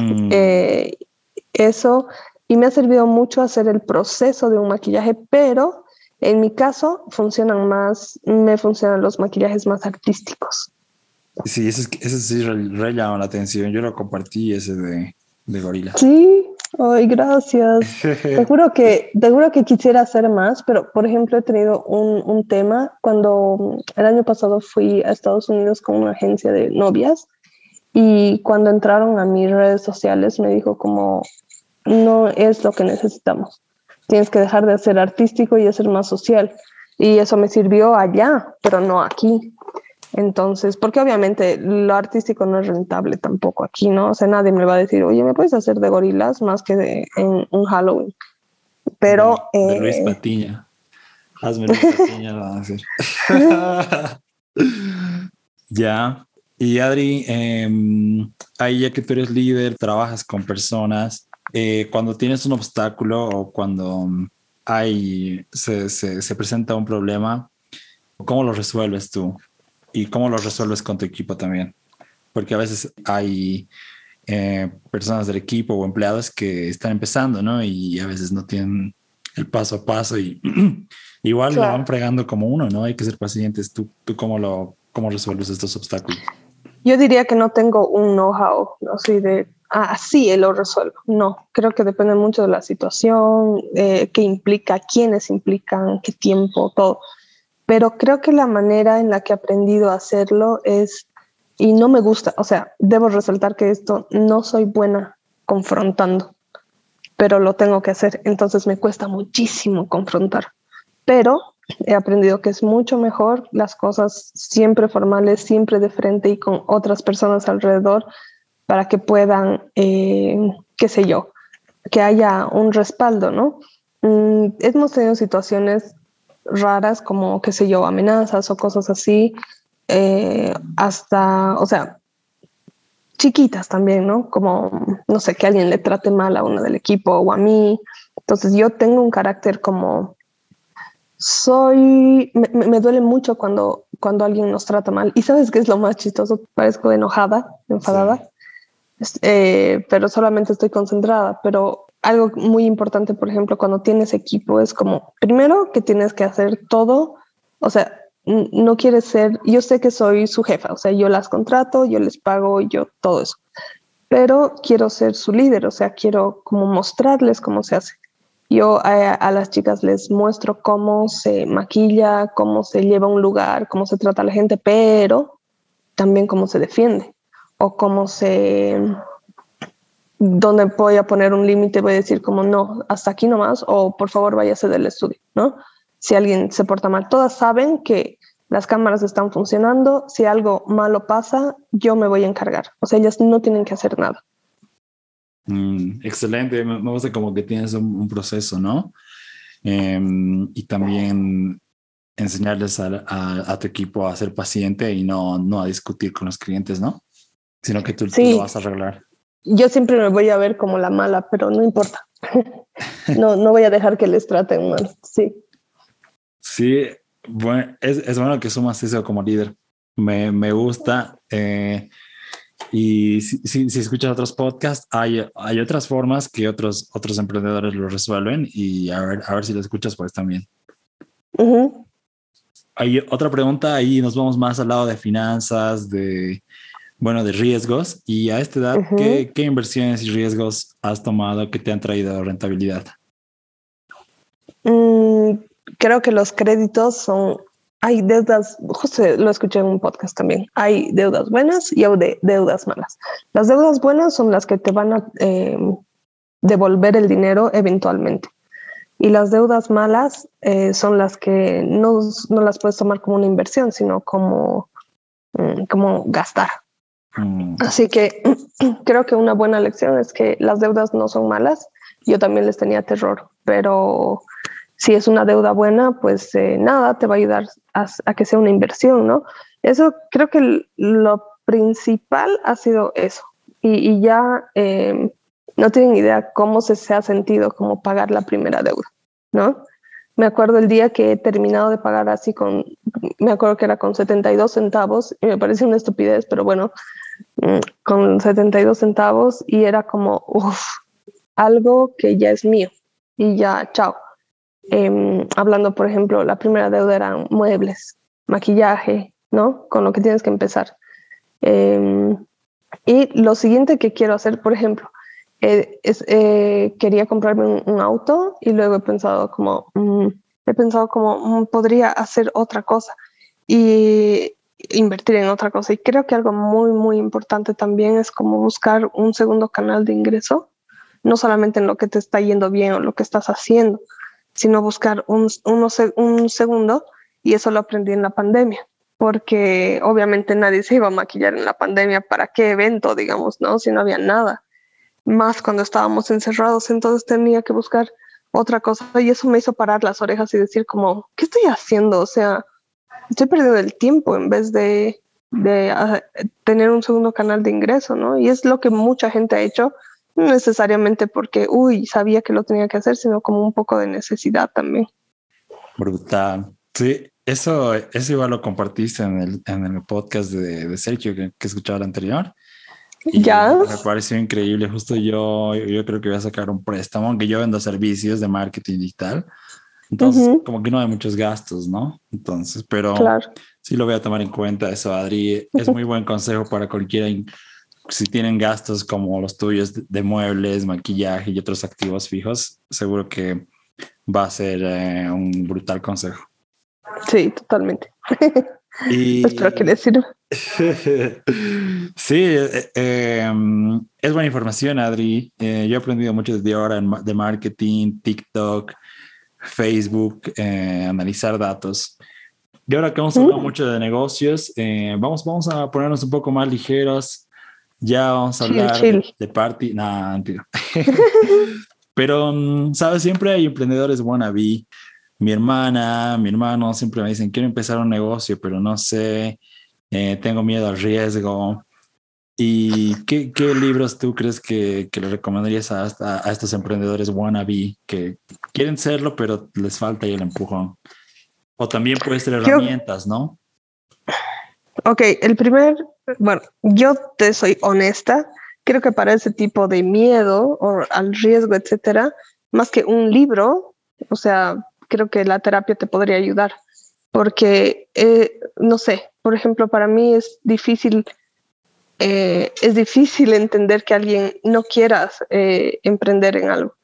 Mm eso y me ha servido mucho hacer el proceso de un maquillaje, pero en mi caso funcionan más, me funcionan los maquillajes más artísticos.
Sí, ese, ese sí re, llama la atención. Yo lo compartí ese de, de gorila.
Sí, ay, gracias. te juro que te juro que quisiera hacer más, pero por ejemplo he tenido un, un tema cuando el año pasado fui a Estados Unidos con una agencia de novias y cuando entraron a mis redes sociales me dijo como no es lo que necesitamos. Tienes que dejar de ser artístico y hacer más social. Y eso me sirvió allá, pero no aquí. Entonces, porque obviamente lo artístico no es rentable tampoco aquí, ¿no? O sea, nadie me va a decir, oye, ¿me puedes hacer de gorilas más que de, en un Halloween? Pero...
De, Luis eh, Patiña. Hazme Luis Patiña, lo van a hacer. ya. Y Adri, eh, ahí ya que tú eres líder, trabajas con personas, eh, cuando tienes un obstáculo o cuando hay, se, se, presenta un problema, ¿cómo lo resuelves tú? ¿Y cómo lo resuelves con tu equipo también? Porque a veces hay eh, personas del equipo o empleados que están empezando, ¿no? Y a veces no tienen el paso a paso y igual lo van fregando como uno, ¿no? Hay que ser pacientes. ¿Tú, tú cómo, lo, cómo resuelves estos obstáculos?
Yo diría que no tengo un know-how, no sé, de así él lo resuelvo. No, creo que depende mucho de la situación, eh, qué implica, quiénes implican, qué tiempo, todo. Pero creo que la manera en la que he aprendido a hacerlo es, y no me gusta, o sea, debo resaltar que esto no soy buena confrontando, pero lo tengo que hacer, entonces me cuesta muchísimo confrontar. Pero he aprendido que es mucho mejor las cosas siempre formales, siempre de frente y con otras personas alrededor para que puedan, eh, qué sé yo, que haya un respaldo, ¿no? Mm, hemos tenido situaciones raras como, qué sé yo, amenazas o cosas así, eh, hasta, o sea, chiquitas también, ¿no? Como, no sé, que alguien le trate mal a uno del equipo o a mí. Entonces yo tengo un carácter como, soy, me, me, duele mucho cuando, cuando alguien nos trata mal. Y sabes qué es lo más chistoso? Parezco enojada, enfadada. Eh, pero solamente estoy concentrada. Pero algo muy importante, por ejemplo, cuando tienes equipo es como, primero que tienes que hacer todo, o sea, no quieres ser, yo sé que soy su jefa, o sea, yo las contrato, yo les pago, yo todo eso, pero quiero ser su líder, o sea, quiero como mostrarles cómo se hace. Yo a, las chicas les muestro cómo se maquilla, cómo se lleva un lugar, cómo se trata a la gente, pero también cómo se defiende o cómo se donde voy a poner un límite, voy a decir como no, hasta aquí nomás, o por favor váyase del estudio, ¿no? Si alguien se porta mal, todas saben que las cámaras están funcionando, si algo malo pasa, yo me voy a encargar, o sea, ellas no tienen que hacer nada.
Mm, excelente, me, gusta como que tienes un, proceso, ¿no? Em, y también enseñarles a, a, tu equipo a ser paciente y no, no a discutir con los clientes, ¿no? sino que tú, lo vas a arreglar.
Yo siempre me voy a ver como la mala, pero no importa. no, no voy a dejar que les traten mal. Sí.
Sí, bueno, es, es bueno que sumas eso como líder. Me, me gusta. Eh, y si, si, si, escuchas otros podcasts, hay, hay otras formas que otros, otros emprendedores lo resuelven y a ver, a ver si lo escuchas pues también. Hay otra pregunta, ahí nos vamos más al lado de finanzas, de bueno, de riesgos. Y a esta edad, ¿qué, inversiones y riesgos has tomado que te han traído rentabilidad?
Mm, creo que los créditos son, hay deudas, justo lo escuché en un podcast también, hay deudas buenas y hay deudas malas. Las deudas buenas son las que te van a em, devolver el dinero eventualmente. Y las deudas malas eh, son las que no, no, las puedes tomar como una inversión, sino como, mm, como gastar. Mm. Así que creo que una buena lección es que las deudas no son malas. Yo también les tenía terror, pero si es una deuda buena, pues eh, nada, te va a ayudar a, que sea una inversión, ¿no? Eso creo que lo principal ha sido eso. Y, ya em, no tienen idea cómo se, ha sentido como pagar la primera deuda, ¿no? Me acuerdo el día que he terminado de pagar así con, me acuerdo que era con 72 centavos y me parece una estupidez, pero bueno, mm, con 72 centavos y era como, uff, algo que ya es mío y ya, chao. Em, hablando, por ejemplo, la primera deuda eran muebles, maquillaje, ¿no? Con lo que tienes que empezar. Em, y lo siguiente que quiero hacer, por ejemplo, eh, es, eh, quería comprarme un, auto y luego he pensado como, mm, he pensado como, mm, podría hacer otra cosa y invertir en otra cosa. Y creo que algo muy, muy importante también es como buscar un segundo canal de ingreso, no solamente en lo que te está yendo bien o lo que estás haciendo, sino buscar un, un segundo y eso lo aprendí en la pandemia porque obviamente nadie se iba a maquillar en la pandemia, ¿para qué evento, digamos, no? Si no había nada, más cuando estábamos encerrados, entonces tenía que buscar otra cosa y eso me hizo parar las orejas y decir como, ¿qué estoy haciendo? O sea, estoy perdiendo el tiempo en vez de, de ah, tener un segundo canal de ingreso, ¿no? Y es lo que mucha gente ha hecho, no necesariamente porque, uy, sabía que lo tenía que hacer, sino como un poco de necesidad también.
Brutal. Sí, eso, eso igual lo compartiste en el, en el podcast de, de Sergio que, que escuchaba el anterior.
Y ya.
Me pareció increíble. Justo yo, yo creo que voy a sacar un préstamo, aunque yo vendo servicios de marketing digital. Entonces, como que no hay muchos gastos, ¿no? Entonces, pero sí lo voy a tomar en cuenta eso, Adri. Es muy buen consejo para cualquiera si tienen gastos como los tuyos de muebles, maquillaje y otros activos fijos, seguro que va a ser eh, un brutal consejo.
Sí, totalmente. Y... Espero que les sirva.
sí, eh, em, es buena información, Adri. Eh, yo he aprendido mucho desde ahora de marketing, TikTok, Facebook, analizar datos. Y ahora que hemos hablado mucho de negocios, vamos, vamos a ponernos un poco más ligeros ya vamos a hablar de party. Nah, Pero, mm, ¿sabes? Siempre hay emprendedores wannabe. Mi hermana, mi hermano siempre me dicen, quiero empezar un negocio, pero no sé, eh, tengo miedo al riesgo. ¿Y qué, qué libros tú crees que, que le recomendarías a, a, estos emprendedores wannabe que quieren serlo, pero les falta el empujón? O también puede ser herramientas, ¿no?
Ok, el primer, bueno, yo te soy honesta, creo que para ese tipo de miedo o al riesgo, etcétera, más que un libro, o sea, creo que la terapia te podría ayudar, porque, eh, no sé, por ejemplo, para mí es difícil, eh, es difícil entender que alguien no quiera eh, emprender en algo.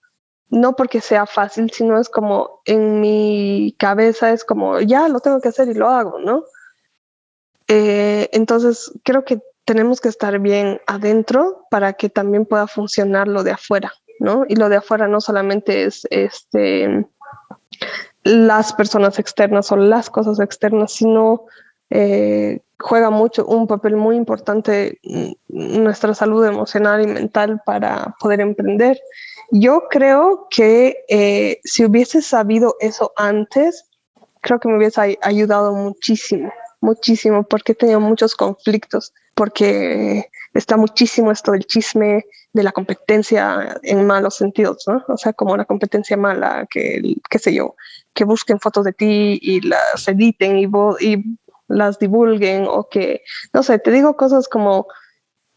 No porque sea fácil, sino es como en mi cabeza es como, ya lo tengo que hacer y lo hago, ¿no? Eh, entonces, creo que tenemos que estar bien adentro para que también pueda funcionar lo de afuera, ¿no? Y lo de afuera no solamente es este, las personas externas o las cosas externas, sino eh, juega mucho un papel muy importante nuestra salud emocional y mental para poder emprender. Yo creo que eh, si hubiese sabido eso antes, creo que me hubiese ayudado muchísimo, muchísimo, porque he tenido muchos conflictos, porque está muchísimo esto del chisme, de la competencia en malos sentidos, ¿no? O sea, como la competencia mala, que, qué sé yo, que busquen fotos de ti y las editen y, y las divulguen, o que, no sé, te digo cosas como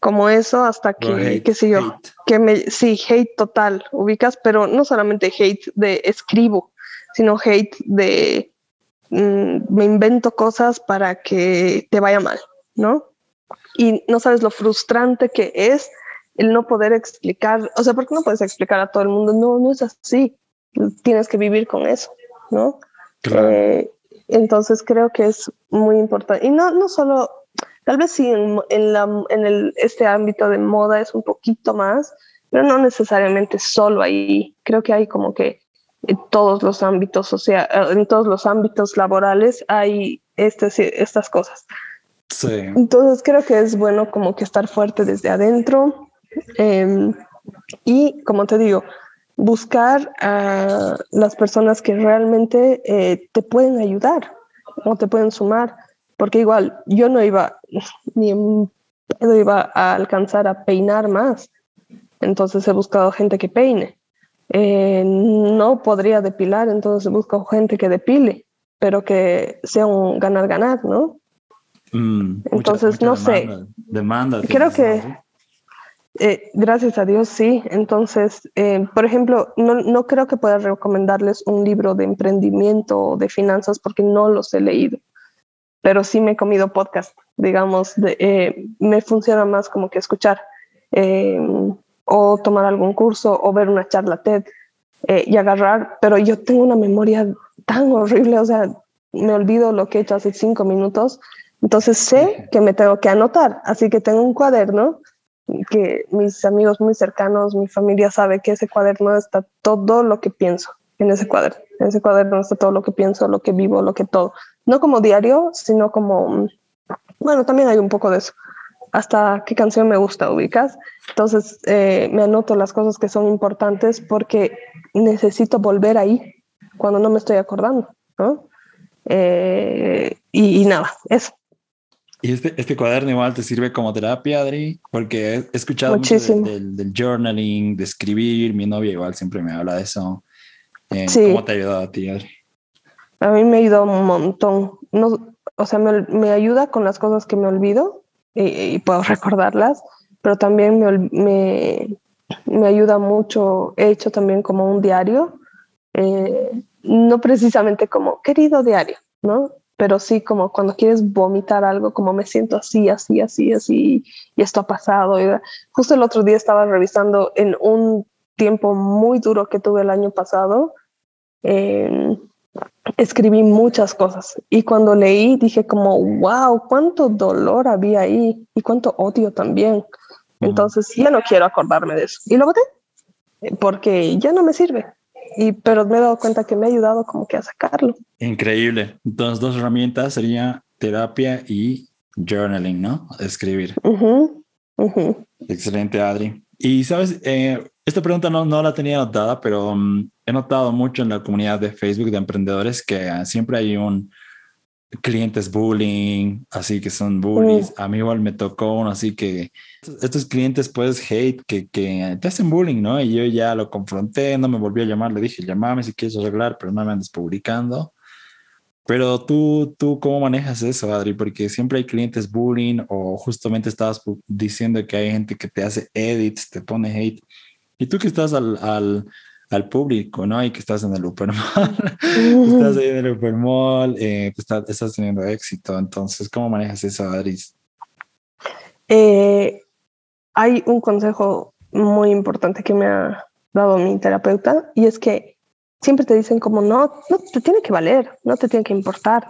como eso hasta que, qué sé yo, que me, sí, hate total, ubicas, pero no solamente hate de escribo, sino hate de me invento cosas para que te vaya mal, ¿no? Y no sabes lo frustrante que es el no poder explicar, o sea, ¿por qué no puedes explicar a todo el mundo? No, no es así, tienes que vivir con eso, ¿no? Eh, entonces creo que es muy importante. Y no, no solo, tal vez sí en, la, en el, este ámbito de moda es un poquito más, pero no necesariamente solo ahí. Creo que hay como que en todos los ámbitos social, en todos los ámbitos laborales hay estas, estas cosas.
Sí.
Entonces creo que es bueno como que estar fuerte desde adentro em, y como te digo, buscar a las personas que realmente eh, te pueden ayudar o te pueden sumar, porque igual yo no iba ni en pedo iba a alcanzar a peinar más, entonces he buscado gente que peine. Eh, no podría depilar, entonces he buscado gente que depile, pero que sea un ganar-ganar, ¿no?
Mm,
entonces, no sé.
Demanda.
Creo que, eh, gracias a Dios, sí. Entonces, eh, por ejemplo, no, no, creo que pueda recomendarles un libro de emprendimiento o de finanzas porque no los he leído, pero sí me he comido podcast, digamos, de, me funciona más como que escuchar o tomar algún curso o ver una charla TED eh, y agarrar, pero yo tengo una memoria tan horrible, o sea, me olvido lo que he hecho hace cinco minutos, entonces sé que me tengo que anotar, así que tengo un cuaderno que mis amigos muy cercanos, mi familia sabe que ese cuaderno está todo lo que pienso en ese cuaderno. En ese cuaderno está todo lo que pienso, lo que vivo, lo que todo. No como diario, sino como, bueno, también hay un poco de eso hasta qué canción me gusta, ubicas. Entonces eh, me anoto las cosas que son importantes porque necesito volver ahí cuando no me estoy acordando, ¿no? Eh, y, nada, eso.
Y este, este cuaderno igual te sirve como terapia, Adri, porque he escuchado Muchísimo. mucho del, journaling, de escribir. Mi novia igual siempre me habla de eso. Eh, ¿Cómo te ha ayudado a ti, Adri?
A mí me ha ayudado un montón. No, o sea, me, me ayuda con las cosas que me olvido y, puedo recordarlas, pero también me, me, me, ayuda mucho. He hecho también como un diario, eh, no precisamente como querido diario, ¿no? Pero sí como cuando quieres vomitar algo, como me siento así, así, así, así, y esto ha pasado. Y justo el otro día estaba revisando en un tiempo muy duro que tuve el año pasado. Eh, escribí muchas cosas y cuando leí dije como, wow, cuánto dolor había ahí y cuánto odio también. Entonces ya no quiero acordarme de eso. Y lo boté porque ya no me sirve. Y, pero me he dado cuenta que me ha ayudado como que a sacarlo.
Increíble. Entonces dos herramientas serían terapia y journaling, ¿no? Escribir. Excelente, Adri. Y sabes, eh, esta pregunta no, no la tenía anotada, pero mm, he notado mucho en la comunidad de Facebook de emprendedores que ah, siempre hay un clientes bullying, así que son bullies. Mm. A mí igual me tocó uno así que estos clientes pues hate que, que te hacen bullying, ¿no? Y yo ya lo confronté, no me volví a llamar, le dije, llamame si quieres arreglar, pero no me andes publicando. Pero tú, tú, ¿cómo manejas eso, Adri? Porque siempre hay clientes bullying o justamente estabas diciendo que hay gente que te hace edits, te pone hate. Y tú que estás al, al, al público, ¿no? Y que estás en el Upper estás ahí en el Upper eh, estás, estás, teniendo éxito. Entonces, ¿cómo manejas eso, Adris?
Eh, hay un consejo muy importante que me ha dado mi terapeuta y es que siempre te dicen como no, no te tiene que valer, no te tiene que importar,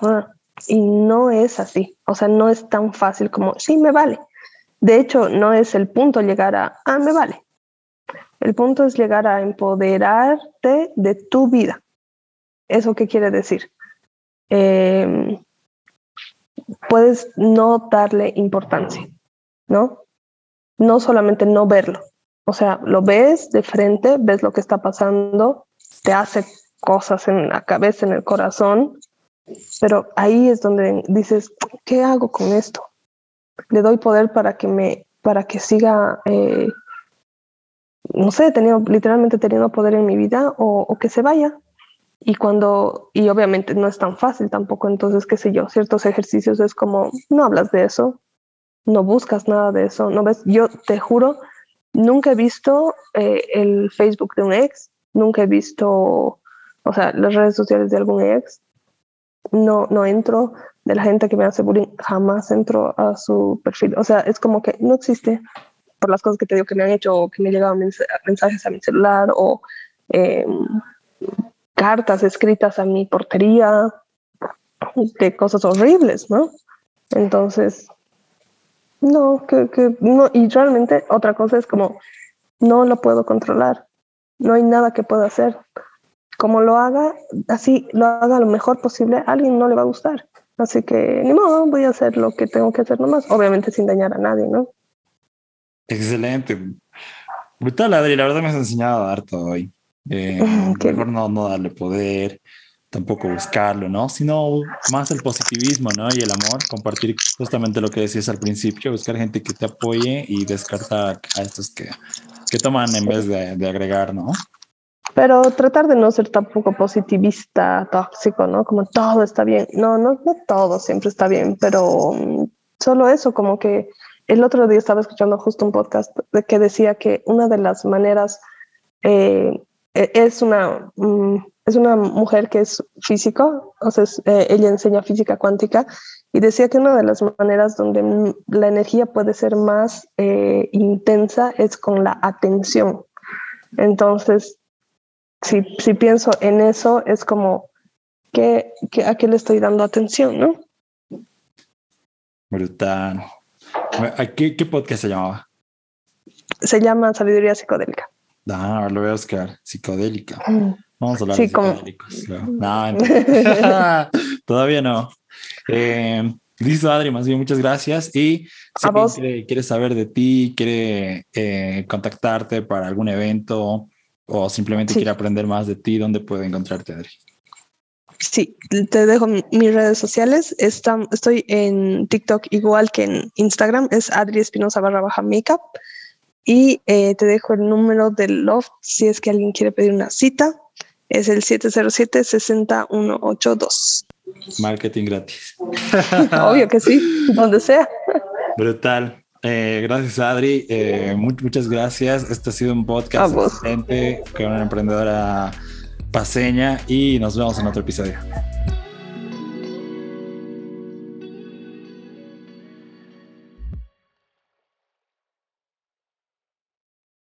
y no es así, o sea, no es tan fácil como sí, me vale. De hecho, no es el punto llegar a, ah, me vale. El punto es llegar a empoderarte de tu vida. ¿Eso qué quiere decir? Em, puedes no darle importancia, ¿no? No solamente no verlo. O sea, lo ves de frente, ves lo que está pasando, te hace cosas en la cabeza, en el corazón, pero ahí es donde dices, ¿qué hago con esto? Le doy poder para que me, para que siga eh, no sé, tenido, literalmente teniendo poder en mi vida o, que se vaya. Y cuando, y obviamente no es tan fácil tampoco, entonces, qué sé yo, ciertos ejercicios es como, no hablas de eso, no buscas nada de eso, no ves, yo te juro, nunca he visto eh, el Facebook de un ex, nunca he visto, o sea, las redes sociales de algún ex, no, no entro, de la gente que me hace bullying, jamás entro a su perfil, o sea, es como que no existe, por las cosas que te digo que me han hecho o que me llegado mensajes a mi celular o em, cartas escritas a mi portería de cosas horribles, ¿no? Entonces, no, que, que, no, y realmente otra cosa es como, no lo puedo controlar, no hay nada que pueda hacer. como lo haga, así lo haga lo mejor posible, a alguien no le va a gustar. Así que ni modo, voy a hacer lo que tengo que hacer nomás, obviamente sin dañar a nadie, ¿no?
Excelente. Brutal, Adri, la verdad me has enseñado harto hoy. Eh, mejor no, no darle poder, tampoco buscarlo, ¿no? Sino más el positivismo, ¿no? Y el amor, compartir justamente lo que decías al principio, buscar gente que te apoye y descartar a estos que, que toman en vez de, de agregar, ¿no?
Pero tratar de no ser tampoco positivista, tóxico, ¿no? Como todo está bien. No, no, no todo siempre está bien, pero solo eso, como que el otro día estaba escuchando justo un podcast de que decía que una de las maneras eh, e, es una mm, es una mujer que es físico, o eh, ella enseña física cuántica y decía que una de las maneras donde la energía puede ser más eh, intensa es con la atención. Entonces, si, si pienso en eso, es como, que, ¿a qué le estoy dando atención, no?
Brutal. ¿Qué, ¿Qué podcast se llamaba?
Se llama Sabiduría Psicodélica.
Ah, lo voy a buscar. Psicodélica. Vamos a hablar de psicodélicos. No, todavía no. Eh, listo, Adri, más bien muchas gracias. Y si alguien quiere, saber de ti, quiere eh, contactarte para algún evento o simplemente quiere aprender más de ti, ¿dónde puede encontrarte, Adri?
Sí, te dejo mis redes sociales. estoy en TikTok igual que en Instagram, es Adri Espinosa barra baja makeup. Y eh, te dejo el número del loft si es que alguien quiere pedir una cita. Es el 707-60182.
Marketing gratis.
Obvio que sí, donde sea.
Brutal. Eh, gracias, Adri. Eh, muchas gracias. Este ha sido un podcast excelente con una emprendedora paseña y nos vemos en otro episodio.